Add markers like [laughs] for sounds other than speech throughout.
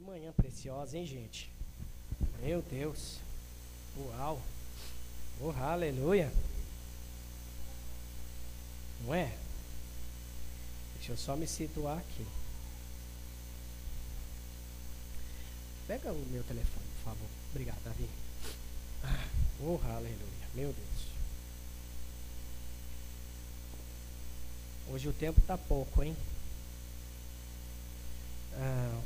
Que manhã preciosa, hein, gente? Meu Deus. Uau. Oh, aleluia. Não é? Deixa eu só me situar aqui. Pega o meu telefone, por favor. Obrigado, Davi. Oh, aleluia. Meu Deus. Hoje o tempo tá pouco, hein? Ah.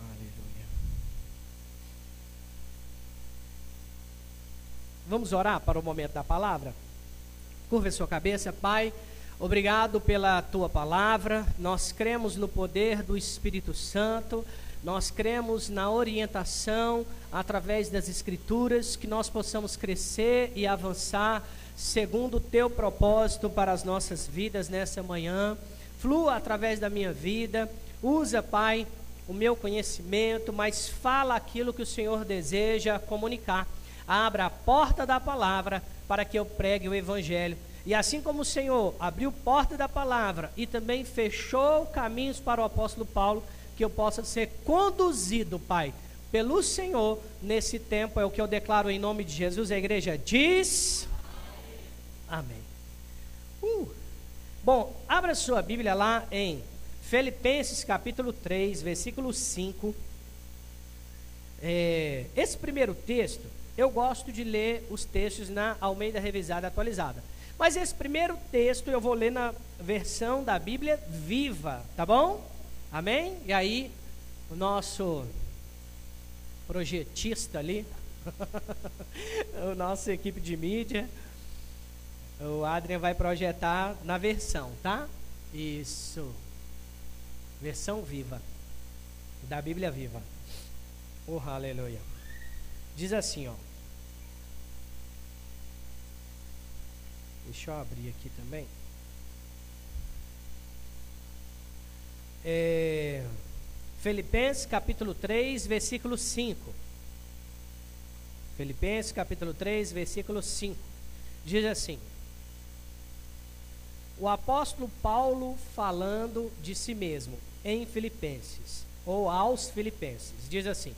Aleluia. Vamos orar para o momento da palavra? Curva sua cabeça, Pai. Obrigado pela tua palavra. Nós cremos no poder do Espírito Santo. Nós cremos na orientação através das Escrituras, que nós possamos crescer e avançar segundo o teu propósito para as nossas vidas nessa manhã. Flua através da minha vida. Usa, Pai, o meu conhecimento, mas fala aquilo que o Senhor deseja comunicar. Abra a porta da palavra para que eu pregue o Evangelho. E assim como o Senhor abriu porta da palavra e também fechou caminhos para o apóstolo Paulo, que eu possa ser conduzido, Pai, pelo Senhor nesse tempo, é o que eu declaro em nome de Jesus. A igreja diz: Amém. Uh. Bom, abra sua Bíblia lá em Filipenses capítulo 3, versículo 5. É, esse primeiro texto, eu gosto de ler os textos na Almeida Revisada Atualizada. Mas esse primeiro texto eu vou ler na versão da Bíblia viva, tá bom? Amém? E aí, o nosso projetista ali, [laughs] o nossa equipe de mídia, o Adrian vai projetar na versão, tá? Isso. Versão viva. Da Bíblia viva. Oh, aleluia. Diz assim, ó. Deixa eu abrir aqui também. É, Filipenses capítulo 3, versículo 5. Filipenses capítulo 3, versículo 5. Diz assim: O apóstolo Paulo falando de si mesmo em Filipenses, ou aos Filipenses, diz assim: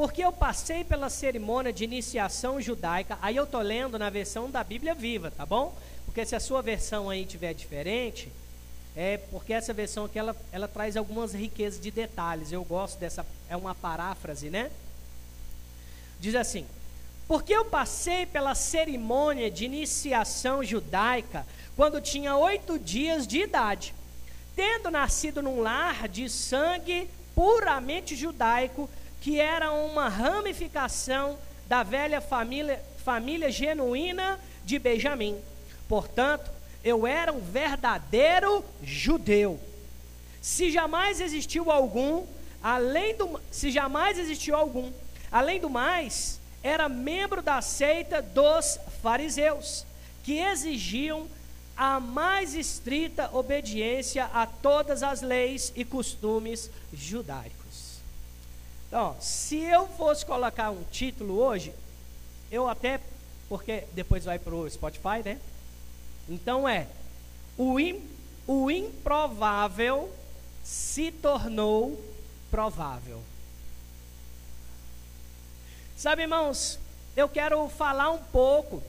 Porque eu passei pela cerimônia de iniciação judaica, aí eu estou lendo na versão da Bíblia viva, tá bom? Porque se a sua versão aí tiver diferente, é porque essa versão aqui ela, ela traz algumas riquezas de detalhes. Eu gosto dessa, é uma paráfrase, né? Diz assim: Porque eu passei pela cerimônia de iniciação judaica quando tinha oito dias de idade, tendo nascido num lar de sangue puramente judaico, que era uma ramificação da velha família, família genuína de Benjamim. Portanto, eu era um verdadeiro judeu. Se jamais existiu algum, além do se jamais existiu algum, além do mais, era membro da seita dos fariseus, que exigiam a mais estrita obediência a todas as leis e costumes judaicos. Então, se eu fosse colocar um título hoje, eu até, porque depois vai para o Spotify, né? Então é: o, o improvável se tornou provável. Sabe, irmãos, eu quero falar um pouco,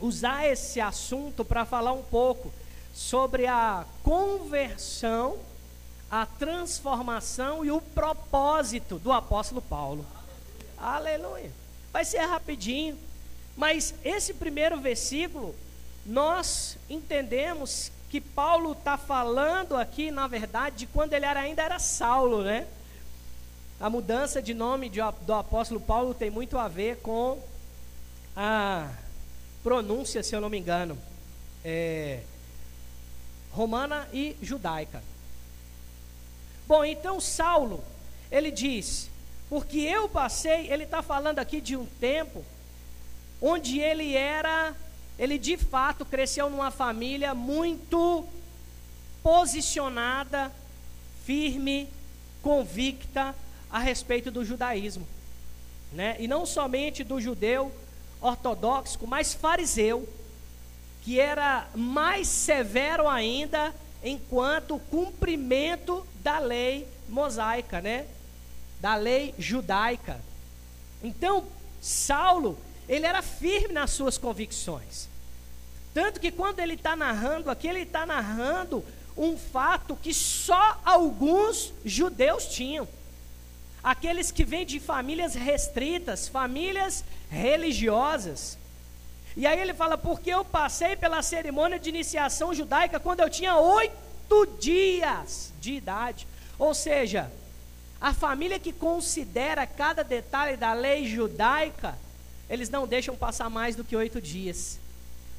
usar esse assunto para falar um pouco sobre a conversão, a transformação e o propósito do apóstolo Paulo. Aleluia. Vai ser rapidinho, mas esse primeiro versículo nós entendemos que Paulo está falando aqui, na verdade, de quando ele era, ainda era Saulo, né? A mudança de nome de, do apóstolo Paulo tem muito a ver com a pronúncia, se eu não me engano, é, romana e judaica. Bom, então Saulo, ele diz, porque eu passei, ele está falando aqui de um tempo onde ele era ele de fato cresceu numa família muito posicionada, firme, convicta a respeito do judaísmo, né? E não somente do judeu ortodoxo, mas fariseu. que era mais severo ainda enquanto cumprimento da lei mosaica, né? Da lei judaica. Então, Saulo, ele era firme nas suas convicções. Tanto que quando ele está narrando aqui, ele está narrando um fato que só alguns judeus tinham. Aqueles que vêm de famílias restritas, famílias religiosas. E aí ele fala: porque eu passei pela cerimônia de iniciação judaica quando eu tinha oito dias de idade. Ou seja, a família que considera cada detalhe da lei judaica, eles não deixam passar mais do que oito dias.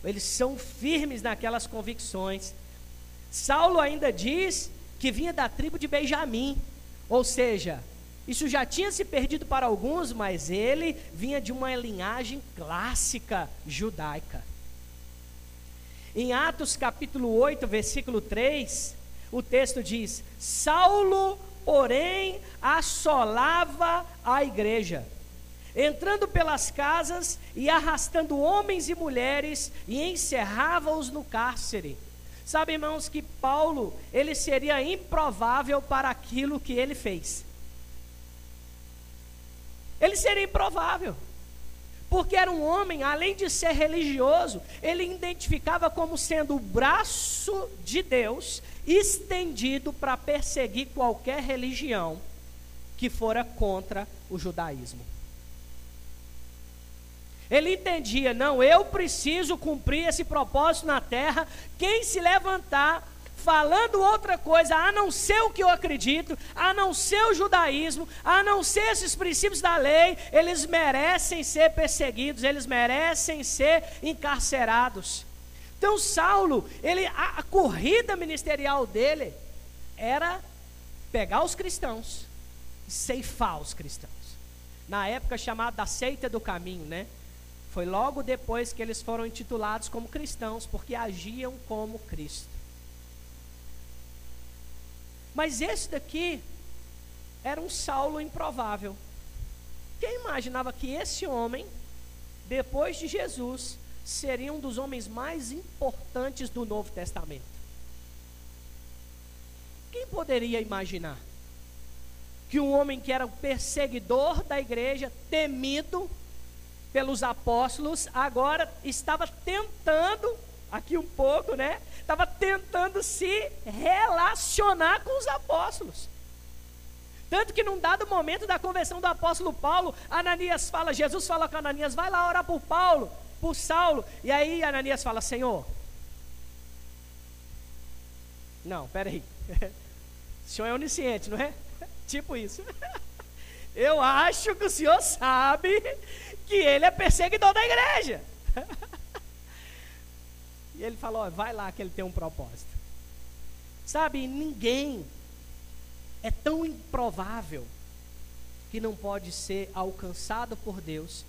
Eles são firmes naquelas convicções. Saulo ainda diz que vinha da tribo de Benjamim, ou seja, isso já tinha se perdido para alguns, mas ele vinha de uma linhagem clássica judaica. Em Atos capítulo 8, versículo 3, o texto diz: Saulo, porém, assolava a igreja, entrando pelas casas e arrastando homens e mulheres, e encerrava-os no cárcere. Sabe, irmãos, que Paulo, ele seria improvável para aquilo que ele fez. Ele seria improvável. Porque era um homem, além de ser religioso, ele identificava como sendo o braço de Deus estendido para perseguir qualquer religião que fora contra o judaísmo. Ele entendia, não, eu preciso cumprir esse propósito na terra. Quem se levantar falando outra coisa, a não ser o que eu acredito, a não ser o judaísmo, a não ser esses princípios da lei, eles merecem ser perseguidos, eles merecem ser encarcerados. Então Saulo, ele a, a corrida ministerial dele era pegar os cristãos, ceifar os cristãos. Na época chamada da seita do caminho, né? Foi logo depois que eles foram intitulados como cristãos, porque agiam como Cristo. Mas esse daqui era um Saulo improvável. Quem imaginava que esse homem, depois de Jesus, seria um dos homens mais importantes do Novo Testamento? Quem poderia imaginar que um homem que era o perseguidor da igreja, temido pelos apóstolos, agora estava tentando aqui um pouco, né? Estava tentando se relacionar com os apóstolos. Tanto que num dado momento da conversão do apóstolo Paulo, Ananias fala, Jesus fala com Ananias, vai lá orar por Paulo, por Saulo. E aí Ananias fala, Senhor. Não, peraí. [laughs] O senhor é onisciente, não é? [laughs] Tipo isso. [laughs] Eu acho que o senhor sabe que ele é perseguidor da igreja. E ele falou: vai lá que ele tem um propósito. Sabe, ninguém é tão improvável que não pode ser alcançado por Deus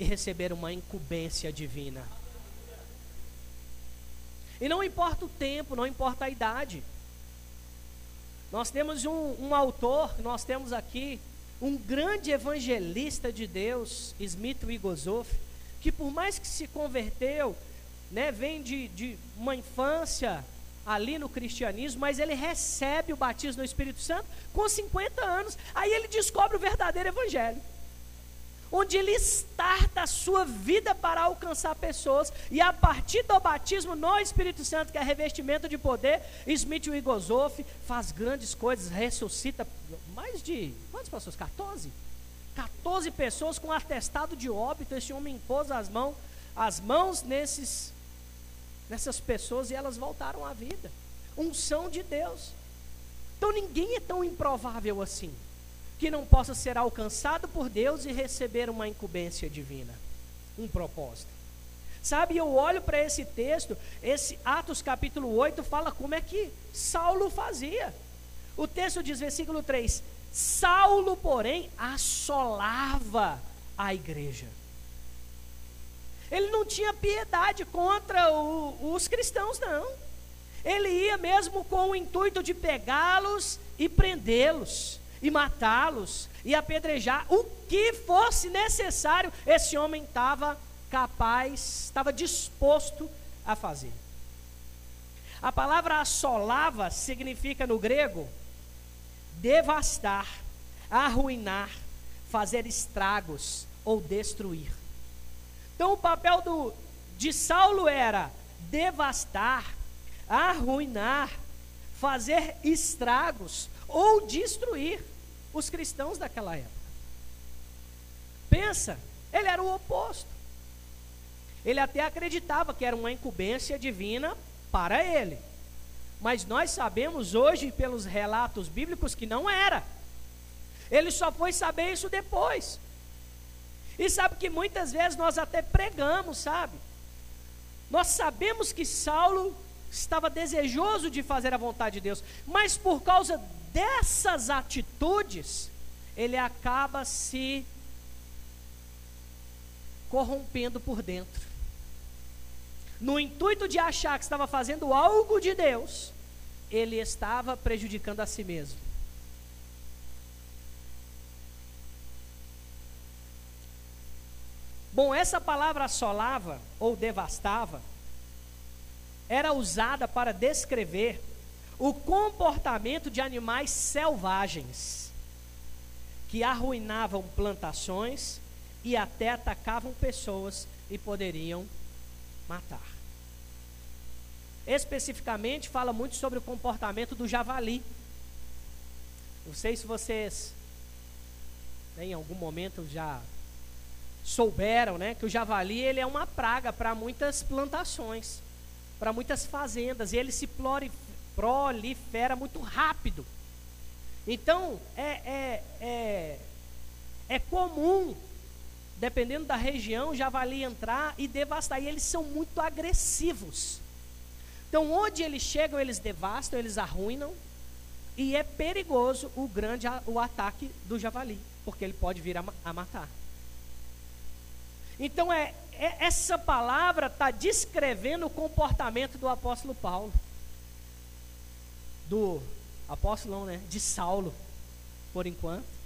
e receber uma incumbência divina. E não importa o tempo, não importa a idade. Nós temos um, um autor, nós temos aqui um grande evangelista de Deus, Smith Wigglesworth, que por mais que se converteu, né, vem de, de uma infância ali no cristianismo, mas ele recebe o batismo no Espírito Santo com 50 anos. Aí ele descobre o verdadeiro evangelho. Onde ele starta a sua vida para alcançar pessoas, e a partir do batismo no Espírito Santo, que é revestimento de poder, Smith Wigglesworth faz grandes coisas, ressuscita mais de quantas pessoas? 14? 14 pessoas com atestado de óbito. Esse homem impôs as mãos, as mãos nesses nessas pessoas e elas voltaram à vida. Unção de Deus. Então ninguém é tão improvável assim que não possa ser alcançado por Deus e receber uma incumbência divina, um propósito. Sabe, eu olho para esse texto, esse Atos capítulo 8 fala como é que Saulo fazia. O texto diz, versículo 3: Saulo, porém, assolava a igreja. Ele não tinha piedade contra o, os cristãos, não. Ele ia mesmo com o intuito de pegá-los e prendê-los, e matá-los, e apedrejar. O que fosse necessário, esse homem estava capaz, estava disposto a fazer. A palavra assolava significa no grego devastar, arruinar, fazer estragos ou destruir. Então o papel do, de Saulo era devastar, arruinar, fazer estragos ou destruir os cristãos daquela época. Pensa, ele era o oposto. Ele até acreditava que era uma incumbência divina para ele. Mas nós sabemos hoje, pelos relatos bíblicos, que não era. Ele só foi saber isso depois. E sabe que muitas vezes nós até pregamos, sabe? Nós sabemos que Saulo estava desejoso de fazer a vontade de Deus, mas por causa dessas atitudes, ele acaba se corrompendo por dentro no intuito de achar que estava fazendo algo de Deus, ele estava prejudicando a si mesmo. Bom, essa palavra assolava ou devastava era usada para descrever o comportamento de animais selvagens que arruinavam plantações e até atacavam pessoas e poderiam matar. Especificamente, fala muito sobre o comportamento do javali. Não sei se vocês, né, em algum momento, já souberam né, que o javali ele é uma praga para muitas plantações, para muitas fazendas, e ele se prolifera muito rápido. Então, é, é, é, é comum dependendo da região, javali entrar e devastar. E eles são muito agressivos. Então, onde eles chegam, eles devastam, eles arruinam. E é perigoso o grande o ataque do javali, porque ele pode vir a, a matar. Então, é, é essa palavra está descrevendo o comportamento do apóstolo Paulo. Do apóstolo, não, né? De Saulo, por enquanto.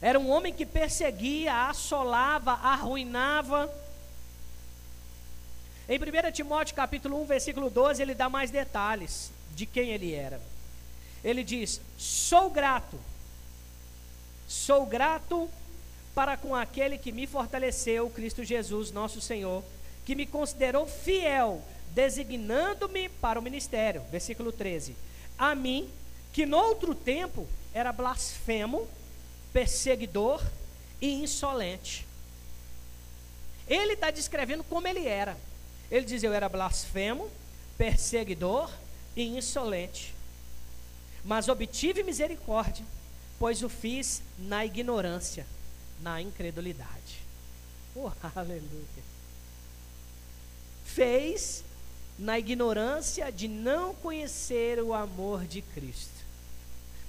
Era um homem que perseguia, assolava, arruinava. Em 1 Timóteo capítulo 1, versículo 12, ele dá mais detalhes de quem ele era. Ele diz: Sou grato, sou grato para com aquele que me fortaleceu, Cristo Jesus, nosso Senhor, que me considerou fiel, designando-me para o ministério. Versículo 13: A mim, que noutro tempo era blasfemo, perseguidor e insolente. Ele está descrevendo como ele era. Ele diz: Eu era blasfemo, perseguidor e insolente. Mas obtive misericórdia, pois o fiz na ignorância, na incredulidade. Oh, [laughs] aleluia. Fez na ignorância de não conhecer o amor de Cristo.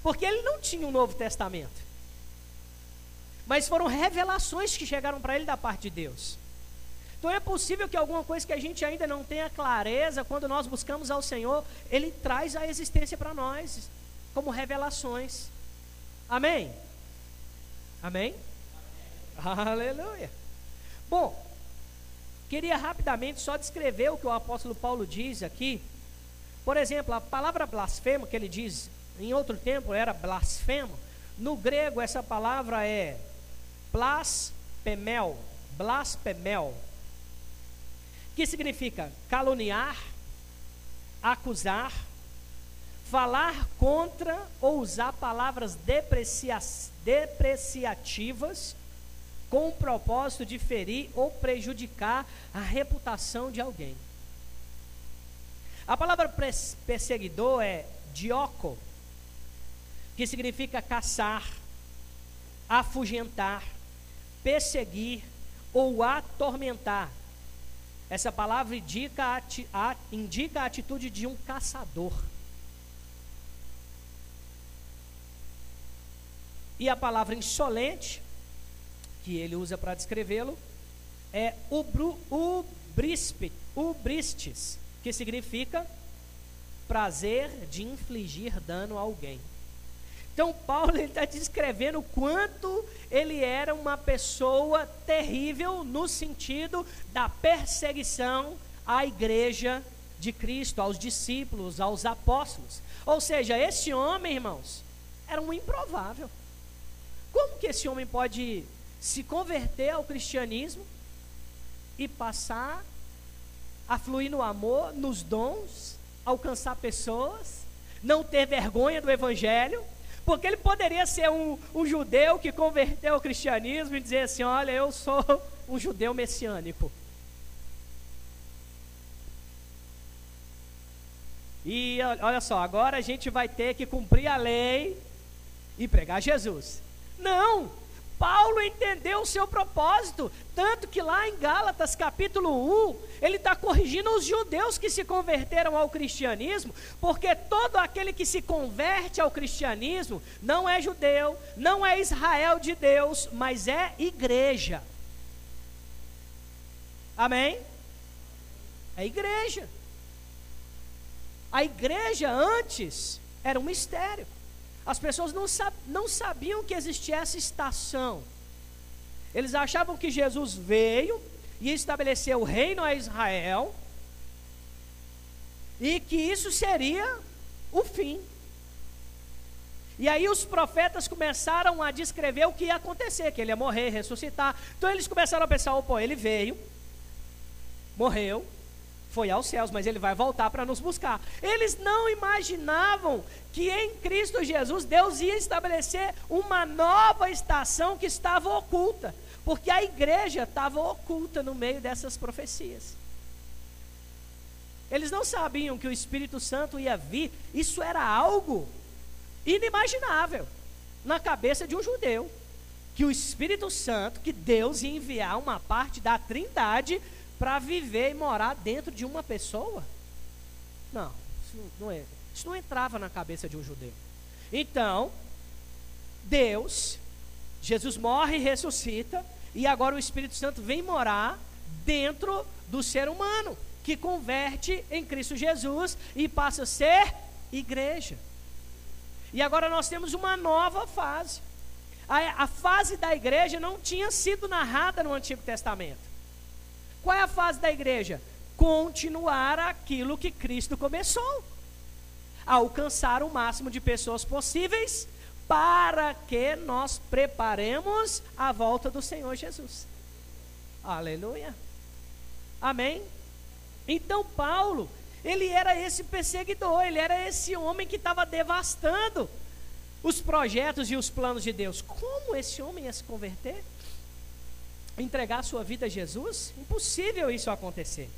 Porque ele não tinha um Novo Testamento mas foram revelações que chegaram para ele da parte de Deus. Então é possível que alguma coisa que a gente ainda não tenha clareza, quando nós buscamos ao Senhor, Ele traz a existência para nós, como revelações. Amém? Amém? Aleluia. Bom, queria rapidamente só descrever o que o apóstolo Paulo diz aqui. Por exemplo, a palavra blasfemo que ele diz em outro tempo era blasfemo. No grego, essa palavra é blasfemel, blasfemel, que significa caluniar, acusar, falar contra ou usar palavras deprecia depreciativas com o propósito de ferir ou prejudicar a reputação de alguém. A palavra perseguidor é dioco, que significa caçar, afugentar, perseguir ou atormentar. Essa palavra indica a, indica a atitude de um caçador. E a palavra insolente, que ele usa para descrevê-lo, é ubru, ubristes, que significa prazer de infligir dano a alguém. Então, Paulo está descrevendo o quanto ele era uma pessoa terrível no sentido da perseguição, à igreja de Cristo, aos discípulos, aos apóstolos. Ou seja, esse homem, irmãos, era um improvável. Como que esse homem pode se converter ao cristianismo e passar a fluir no amor, nos dons, alcançar pessoas, não ter vergonha do evangelho? Porque ele poderia ser um, um judeu que converteu ao cristianismo e dizer assim: Olha, eu sou um judeu messiânico. E olha só, agora a gente vai ter que cumprir a lei e pregar Jesus. Não! Paulo entendeu o seu propósito, tanto que lá em Gálatas capítulo 1, ele está corrigindo os judeus que se converteram ao cristianismo, porque todo aquele que se converte ao cristianismo não é judeu, não é Israel de Deus, mas é igreja. Amém? É igreja. A igreja antes era um mistério. As pessoas não, sab não sabiam que existia essa estação. Eles achavam que Jesus veio e estabeleceu o reino a Israel e que isso seria o fim. E aí os profetas começaram a descrever o que ia acontecer, que ele ia morrer, ressuscitar. Então eles começaram a pensar, oh, pô, ele veio, morreu, foi aos céus, mas ele vai voltar para nos buscar. Eles não imaginavam que em Cristo Jesus Deus ia estabelecer uma nova estação que estava oculta, porque a igreja estava oculta no meio dessas profecias. Eles não sabiam que o Espírito Santo ia vir, isso era algo inimaginável na cabeça de um judeu. Que o Espírito Santo, que Deus ia enviar uma parte da Trindade para viver e morar dentro de uma pessoa? Não, isso não, é, isso não entrava na cabeça de um judeu. Então, Deus, Jesus morre e ressuscita, e agora o Espírito Santo vem morar dentro do ser humano, que converte em Cristo Jesus e passa a ser igreja. E agora nós temos uma nova fase. A, a fase da igreja não tinha sido narrada no Antigo Testamento. Qual é a fase da igreja? Continuar aquilo que Cristo começou. Alcançar o máximo de pessoas possíveis para que nós preparemos a volta do Senhor Jesus. Aleluia. Amém. Então Paulo, ele era esse perseguidor, ele era esse homem que estava devastando os projetos e os planos de Deus. Como esse homem ia se converter? Entregar sua vida a Jesus? Impossível isso acontecer.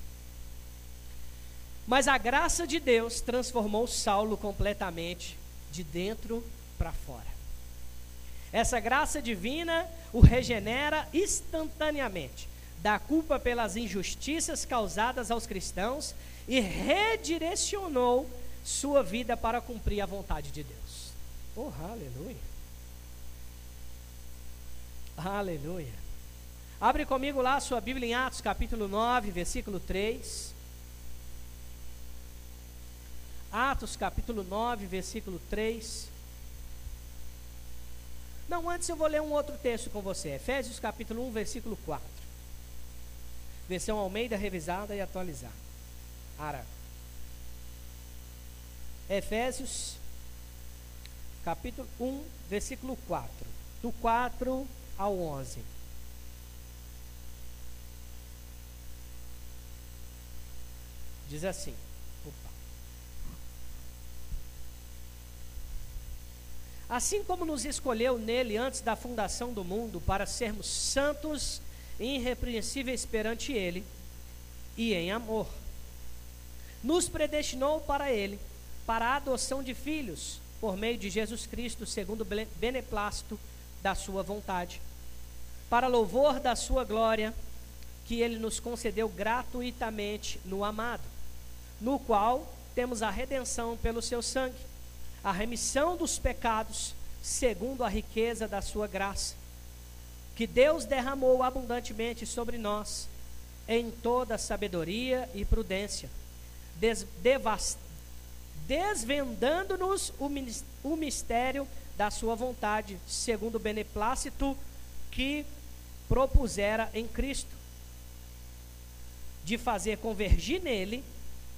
Mas a graça de Deus transformou Saulo completamente de dentro para fora. Essa graça divina o regenera instantaneamente, dá culpa pelas injustiças causadas aos cristãos e redirecionou sua vida para cumprir a vontade de Deus. Oh, aleluia! Aleluia! Abre comigo lá a sua Bíblia em Atos, capítulo 9, versículo 3. Atos, capítulo 9, versículo 3. Não, antes eu vou ler um outro texto com você. Efésios, capítulo 1, versículo 4. Versão Almeida revisada e atualizada. Ara. Efésios, capítulo 1, versículo 4. Do 4 ao 11. Diz assim: opa. Assim como nos escolheu nele antes da fundação do mundo para sermos santos e irrepreensíveis perante ele e em amor, nos predestinou para ele, para a adoção de filhos, por meio de Jesus Cristo, segundo o beneplácito da sua vontade, para louvor da sua glória, que ele nos concedeu gratuitamente no amado no qual temos a redenção pelo seu sangue, a remissão dos pecados, segundo a riqueza da sua graça, que Deus derramou abundantemente sobre nós, em toda sabedoria e prudência, des, desvendando-nos o, o mistério da sua vontade, segundo o beneplácito que propusera em Cristo de fazer convergir nele,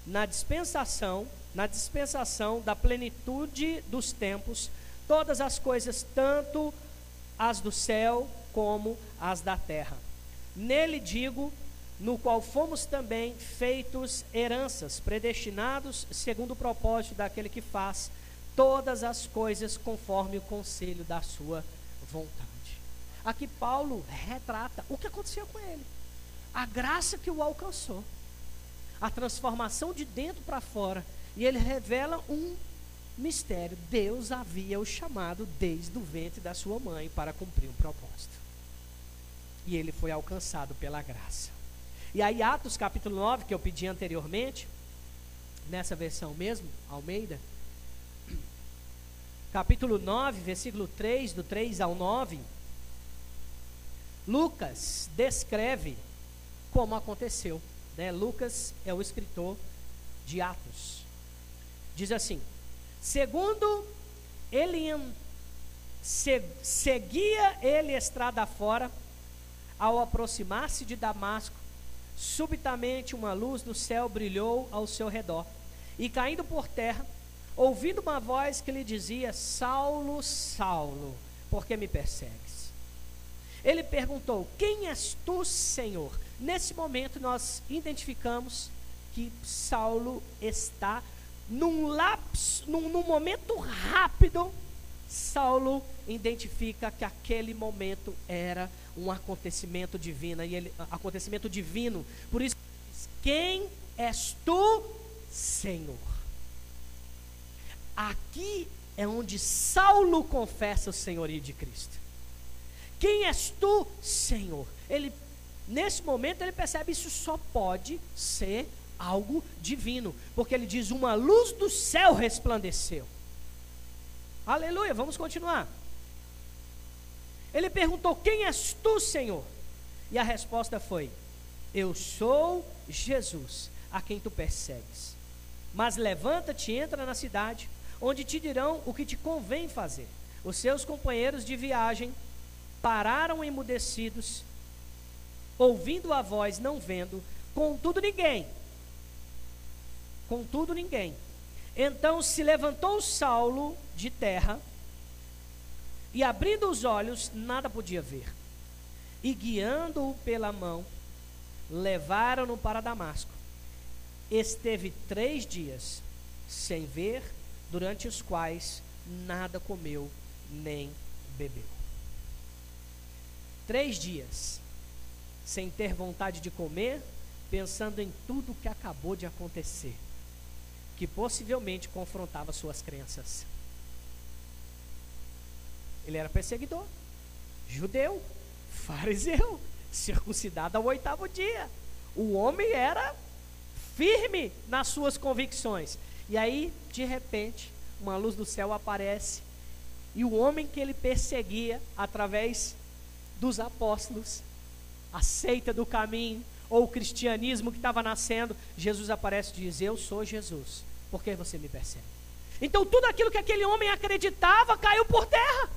na dispensação, na dispensação da plenitude dos tempos, todas as coisas, tanto as do céu como as da terra. Nele digo, no qual fomos também feitos heranças, predestinados segundo o propósito daquele que faz todas as coisas conforme o conselho da sua vontade. Aqui Paulo retrata o que aconteceu com ele, a graça que o alcançou, a transformação de dentro para fora, e ele revela um mistério. Deus havia o chamado desde o ventre da sua mãe para cumprir um propósito. E ele foi alcançado pela graça. E aí, Atos capítulo 9, que eu pedi anteriormente, nessa versão mesmo, Almeida, capítulo 9, versículo 3, do 3 ao 9, Lucas descreve como aconteceu. Né? Lucas é o escritor de Atos. Diz assim: segundo ele se, seguia ele estrada fora, ao aproximar-se de Damasco, subitamente uma luz do céu brilhou ao seu redor, e caindo por terra, ouvindo uma voz que lhe dizia: Saulo, Saulo, por que me persegues? Ele perguntou: Quem és tu, Senhor? Nesse momento nós identificamos que Saulo está num lapso, num, num momento rápido. Saulo identifica que aquele momento era um acontecimento divino e ele acontecimento divino. Por isso quem és tu, Senhor? Aqui é onde Saulo confessa o senhorio de Cristo. Quem és tu, Senhor? Ele, nesse momento, ele percebe isso só pode ser algo divino, porque ele diz: Uma luz do céu resplandeceu. Aleluia, vamos continuar. Ele perguntou: Quem és tu, Senhor? E a resposta foi: Eu sou Jesus, a quem tu persegues. Mas levanta-te, entra na cidade, onde te dirão o que te convém fazer. Os seus companheiros de viagem pararam emudecidos, ouvindo a voz, não vendo, contudo ninguém. Contudo ninguém. Então se levantou Saulo de terra e abrindo os olhos, nada podia ver. E guiando-o pela mão, levaram-no para Damasco. Esteve três dias sem ver, durante os quais nada comeu nem bebeu. Três dias sem ter vontade de comer, pensando em tudo que acabou de acontecer, que possivelmente confrontava suas crenças. Ele era perseguidor, judeu, [laughs] fariseu, circuncidado ao oitavo dia. O homem era firme nas suas convicções. E aí, de repente, uma luz do céu aparece e o homem que ele perseguia através dos apóstolos, a seita do caminho, ou o cristianismo que estava nascendo, Jesus aparece e diz: Eu sou Jesus, por que você me persegue? Então tudo aquilo que aquele homem acreditava caiu por terra.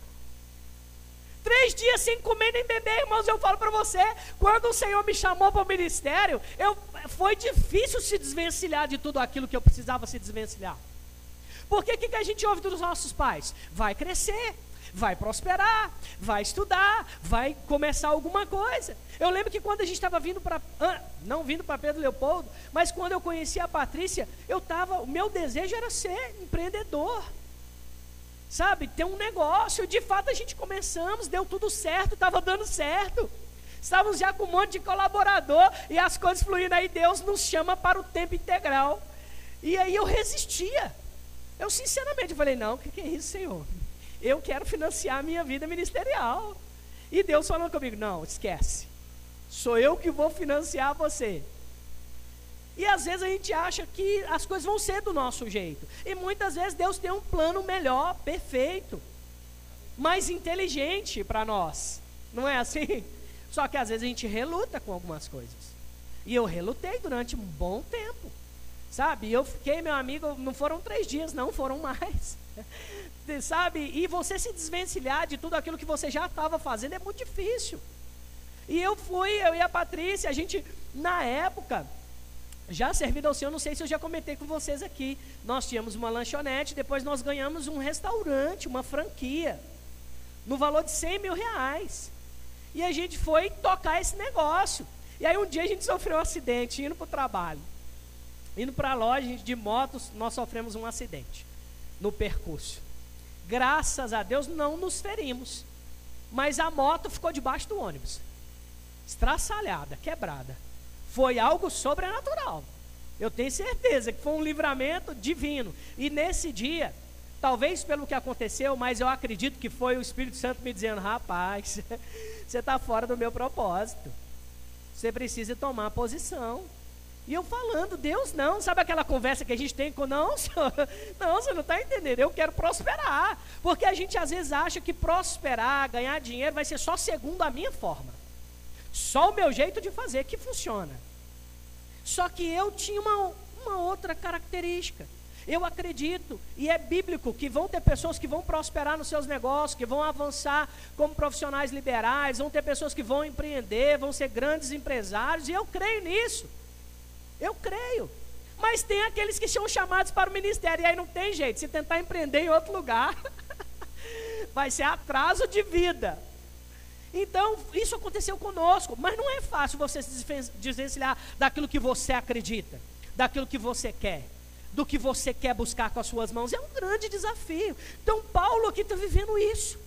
Três dias sem comer nem beber, irmãos, eu falo para você, quando o Senhor me chamou para o ministério, eu, foi difícil se desvencilhar de tudo aquilo que eu precisava se desvencilhar. Porque o que, que a gente ouve dos nossos pais? Vai crescer, vai prosperar, vai estudar, vai começar alguma coisa. Eu lembro que quando a gente estava vindo para, não vindo para Pedro Leopoldo, mas quando eu conheci a Patrícia, eu estava, o meu desejo era ser empreendedor. Sabe, ter um negócio, de fato a gente começamos, deu tudo certo, estava dando certo. Estávamos já com um monte de colaborador e as coisas fluindo aí, Deus nos chama para o tempo integral. E aí eu resistia. Eu sinceramente falei, não, o que, que é isso, Senhor? Eu quero financiar a minha vida ministerial. E Deus falando comigo: não, esquece. Sou eu que vou financiar você. E às vezes a gente acha que as coisas vão ser do nosso jeito. E muitas vezes Deus tem um plano melhor, perfeito, mais inteligente para nós. Não é assim? [laughs] Só que às vezes a gente reluta com algumas coisas. E eu relutei durante um bom tempo. Sabe? Eu fiquei, meu amigo, não foram três dias, não, foram [laughs] mais. Sabe? E você se desvencilhar de tudo aquilo que você já estava fazendo é muito difícil. E eu fui, eu e a Patrícia, a gente, na época, Já servido ao Senhor, não sei se eu já comentei com vocês aqui. Nós tínhamos uma lanchonete, depois nós ganhamos um restaurante, uma franquia, no valor de 100 mil reais. E a gente foi tocar esse negócio. E aí um dia a gente sofreu um acidente indo para o trabalho. Indo para a loja de motos, nós sofremos um acidente no percurso. Graças a Deus não nos ferimos. Mas a moto ficou debaixo do ônibus. Estraçalhada, quebrada. Foi algo sobrenatural. Eu tenho certeza que foi um livramento divino. E nesse dia, talvez pelo que aconteceu, mas eu acredito que foi o Espírito Santo me dizendo: rapaz, [laughs] você está fora do meu propósito. Você precisa tomar posição. E eu falando, Deus não, sabe aquela conversa que a gente tem com, não, [laughs] senhor, não, você não está entendendo, eu quero prosperar. Porque a gente às vezes acha que prosperar, ganhar dinheiro vai ser só segundo a minha forma. Só o meu jeito de fazer que funciona. Só que eu tinha uma, uma outra característica. Eu acredito, e é bíblico, que vão ter pessoas que vão prosperar nos seus negócios, que vão avançar como profissionais liberais, vão ter pessoas que vão empreender, vão ser grandes empresários, e eu creio nisso. Eu creio. Mas tem aqueles que são chamados para o ministério, e aí não tem jeito, se tentar empreender em outro lugar, [laughs] vai ser atraso de vida. Então, isso aconteceu conosco, mas não é fácil você se desvencilhar daquilo que você acredita, daquilo que você quer, do que você quer buscar com as suas mãos. É um grande desafio. Então, Paulo aqui está vivendo isso.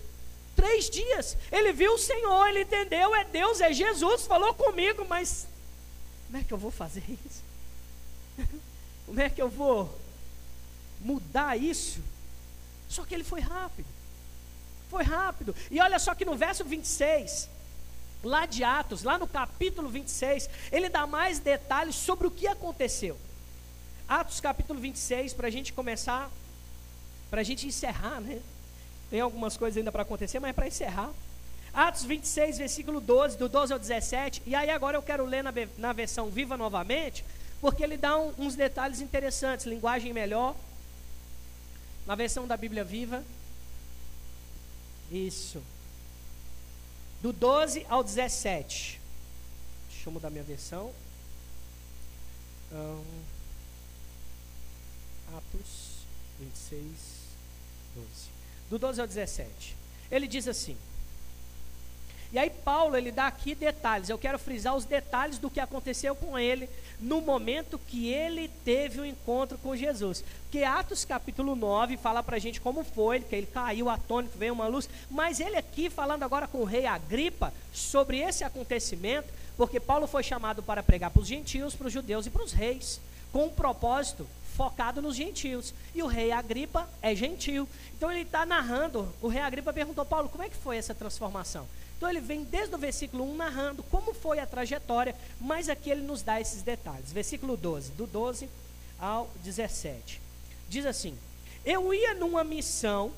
Três dias, ele viu o Senhor, ele entendeu, é Deus, é Jesus, falou comigo, mas como é que eu vou fazer isso? [laughs] Como é que eu vou mudar isso? Só que ele foi rápido. Foi rápido. E olha só que no verso 26, lá de Atos, lá no capítulo 26, ele dá mais detalhes sobre o que aconteceu. Atos capítulo 26, para a gente começar, para a gente encerrar, né? Tem algumas coisas ainda para acontecer, mas é para encerrar. Atos 26, versículo 12, do 12 ao 17. E aí agora eu quero ler na, na versão viva novamente, porque ele dá um, uns detalhes interessantes, linguagem melhor. Na versão da Bíblia Viva. Isso. Do 12 ao 17. Deixa eu mudar minha versão. Um, Atos 26, 12. Do 12 ao 17. Ele diz assim: e aí Paulo ele dá aqui detalhes. Eu quero frisar os detalhes do que aconteceu com ele no momento que ele teve o um encontro com Jesus. Porque Atos capítulo 9 fala para a gente como foi, que ele caiu atônito, veio uma luz. Mas ele aqui falando agora com o rei Agripa sobre esse acontecimento, porque Paulo foi chamado para pregar para os gentios, para os judeus e para os reis, com um propósito focado nos gentios. E o rei Agripa é gentil. Então ele está narrando. O rei Agripa perguntou, Paulo, como é que foi essa transformação? Então ele vem desde o versículo 1 narrando como foi a trajetória, mas aqui ele nos dá esses detalhes. Versículo 12, do 12 ao 17. Diz assim: Eu ia numa missão,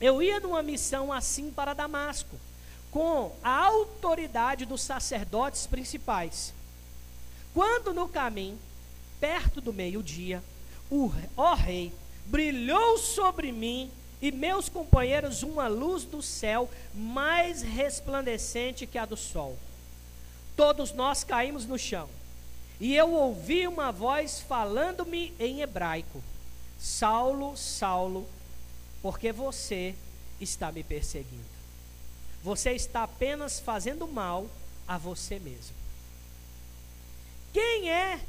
eu ia numa missão assim para Damasco, com a autoridade dos sacerdotes principais. Quando no caminho, perto do meio-dia, o ó rei brilhou sobre mim e meus companheiros uma luz do céu mais resplandecente que a do sol. Todos nós caímos no chão. E eu ouvi uma voz falando-me em hebraico: Saulo, Saulo, porque você está me perseguindo. Você está apenas fazendo mal a você mesmo. Quem é?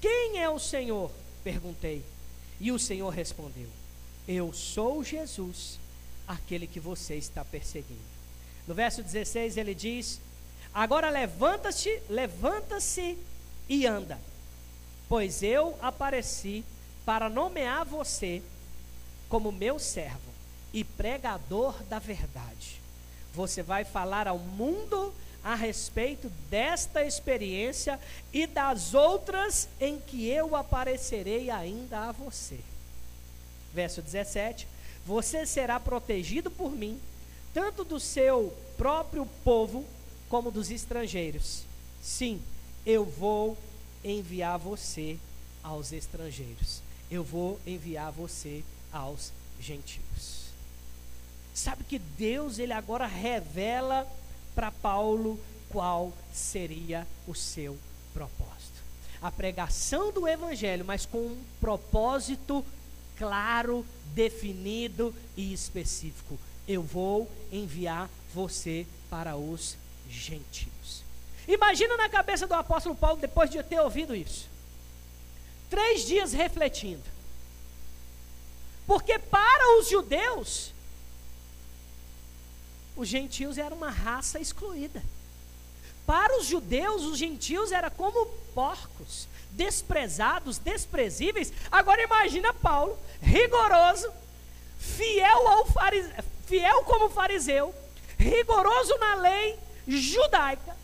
Quem é o Senhor? Perguntei. E o Senhor respondeu: eu sou Jesus, aquele que você está perseguindo. No verso 16 ele diz: Agora levanta-se, levanta-se e anda, pois eu apareci para nomear você como meu servo e pregador da verdade. Você vai falar ao mundo a respeito desta experiência e das outras em que eu aparecerei ainda a você verso 17: Você será protegido por mim, tanto do seu próprio povo como dos estrangeiros. Sim, eu vou enviar você aos estrangeiros. Eu vou enviar você aos gentios. Sabe que Deus ele agora revela para Paulo qual seria o seu propósito. a pregação do Evangelho, mas com um propósito claro, definido e específico. Eu vou enviar você para os gentios. Imagina na cabeça do apóstolo Paulo depois de ter ouvido isso. Três dias refletindo. Porque para os judeus, os gentios eram uma raça excluída. Para os judeus, os gentios eram como porcos, desprezados, desprezíveis. Agora imagina Paulo, rigoroso, fiel ao fiel como fariseu, rigoroso na lei judaica,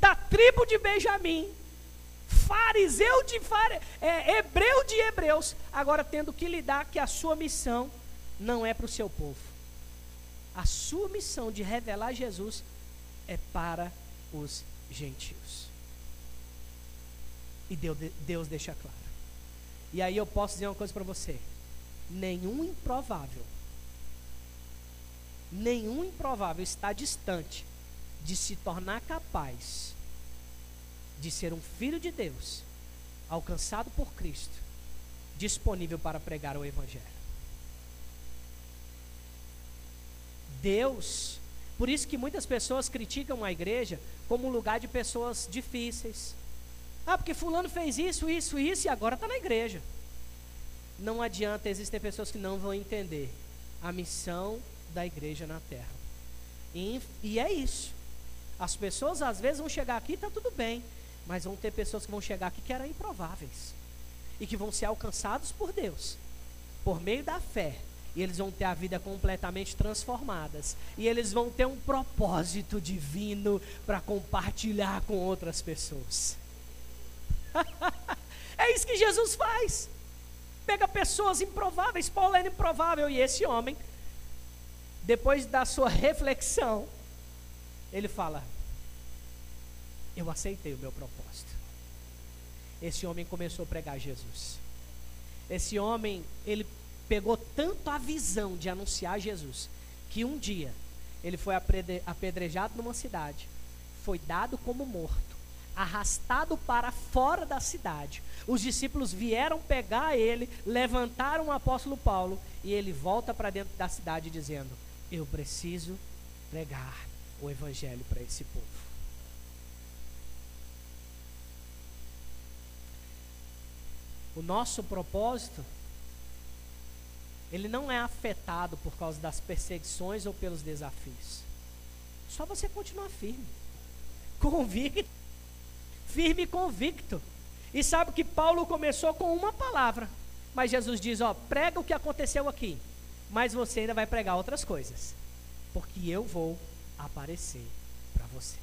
da tribo de Benjamim, fariseu de fare, é, hebreu de hebreus, agora tendo que lidar que a sua missão não é para o seu povo. A sua missão de revelar Jesus é para os gentios. E Deus, deixa claro. E aí eu posso dizer uma coisa para você: nenhum improvável, nenhum improvável está distante de se tornar capaz de ser um filho de Deus, alcançado por Cristo, disponível para pregar o Evangelho. Deus por isso que muitas pessoas criticam a igreja como um lugar de pessoas difíceis. Ah, porque fulano fez isso, isso, isso e agora está na igreja. Não adianta, existem pessoas que não vão entender a missão da igreja na terra. E, e é isso. As pessoas às vezes vão chegar aqui e está tudo bem, mas vão ter pessoas que vão chegar aqui que eram improváveis e que vão ser alcançados por Deus, por meio da fé, e eles vão ter a vida completamente transformadas. E eles vão ter um propósito divino para compartilhar com outras pessoas. [laughs] é isso que Jesus faz. Pega pessoas improváveis, Paulo era improvável, e esse homem, depois da sua reflexão, ele fala: Eu aceitei o meu propósito. Esse homem começou a pregar Jesus. Esse homem, ele pegou tanto a visão de anunciar Jesus, que um dia ele foi apedrejado numa cidade, foi dado como morto, arrastado para fora da cidade. Os discípulos vieram pegar ele, levantaram o apóstolo Paulo e ele volta para dentro da cidade dizendo: Eu preciso pregar o evangelho para esse povo. O nosso propósito ele não é afetado por causa das perseguições ou pelos desafios. Só você continuar firme, [laughs] convicto, firme e convicto. E sabe que Paulo começou com uma palavra, mas Jesus diz: Ó, prega o que aconteceu aqui, mas você ainda vai pregar outras coisas, porque eu vou aparecer para você.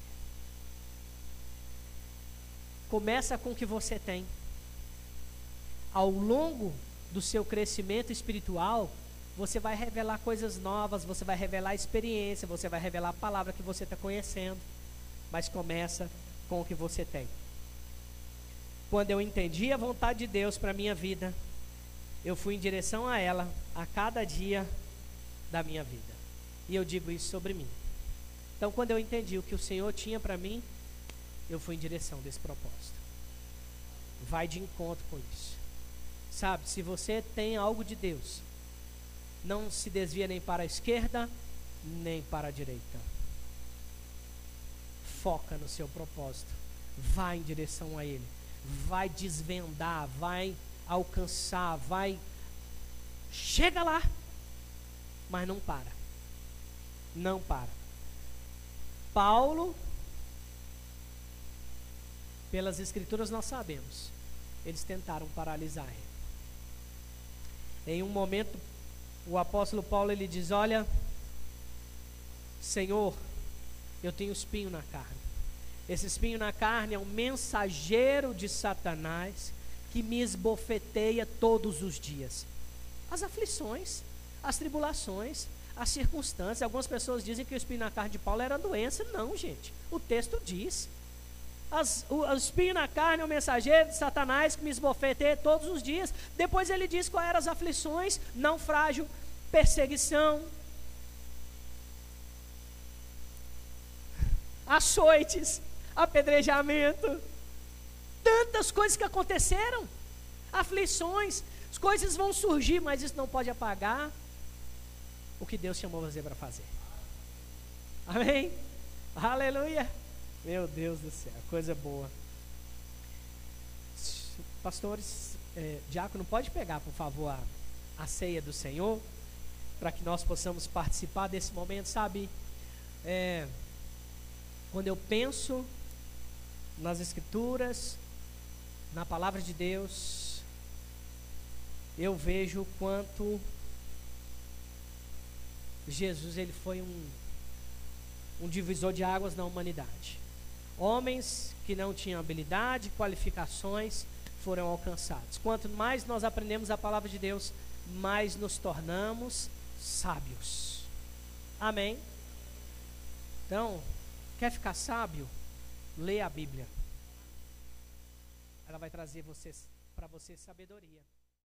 Começa com o que você tem. Ao longo do seu crescimento espiritual, você vai revelar coisas novas, você vai revelar experiência, você vai revelar a palavra que você está conhecendo. Mas começa com o que você tem. Quando eu entendi a vontade de Deus para a minha vida, eu fui em direção a ela a cada dia da minha vida. E eu digo isso sobre mim. Então, quando eu entendi o que o Senhor tinha para mim, eu fui em direção desse propósito. Vai de encontro com isso. Sabe, se você tem algo de Deus, não se desvia nem para a esquerda, nem para a direita. Foca no seu propósito. Vai em direção a Ele. Vai desvendar, vai alcançar, vai. Chega lá. Mas não para. Não para. Paulo, pelas Escrituras nós sabemos, eles tentaram paralisar ele. Em um momento, o apóstolo Paulo ele diz: Olha, Senhor, eu tenho espinho na carne. Esse espinho na carne é um mensageiro de Satanás que me esbofeteia todos os dias. As aflições, as tribulações, as circunstâncias. Algumas pessoas dizem que o espinho na carne de Paulo era doença. Não, gente. O texto diz as, o, o espinho na carne é o mensageiro de Satanás que me esbofeteia todos os dias. Depois ele diz quais eram as aflições, naufrágio, perseguição, açoites, apedrejamento. tantas coisas que aconteceram, aflições, as coisas vão surgir, mas isso não pode apagar o que Deus chamou você para fazer. Amém? Aleluia! Meu Deus do céu, coisa boa. Pastores, é, diácono, pode pegar, por favor, a, a ceia do Senhor, para que nós possamos participar desse momento, sabe? É, quando eu penso nas Escrituras, na palavra de Deus, eu vejo quanto Jesus ele foi um, um divisor de águas na humanidade. Homens que não tinham habilidade, qualificações, foram alcançados. Quanto mais nós aprendemos a palavra de Deus, mais nos tornamos sábios. Amém? Então, quer ficar sábio? Leia a Bíblia. Ela vai trazer para você sabedoria.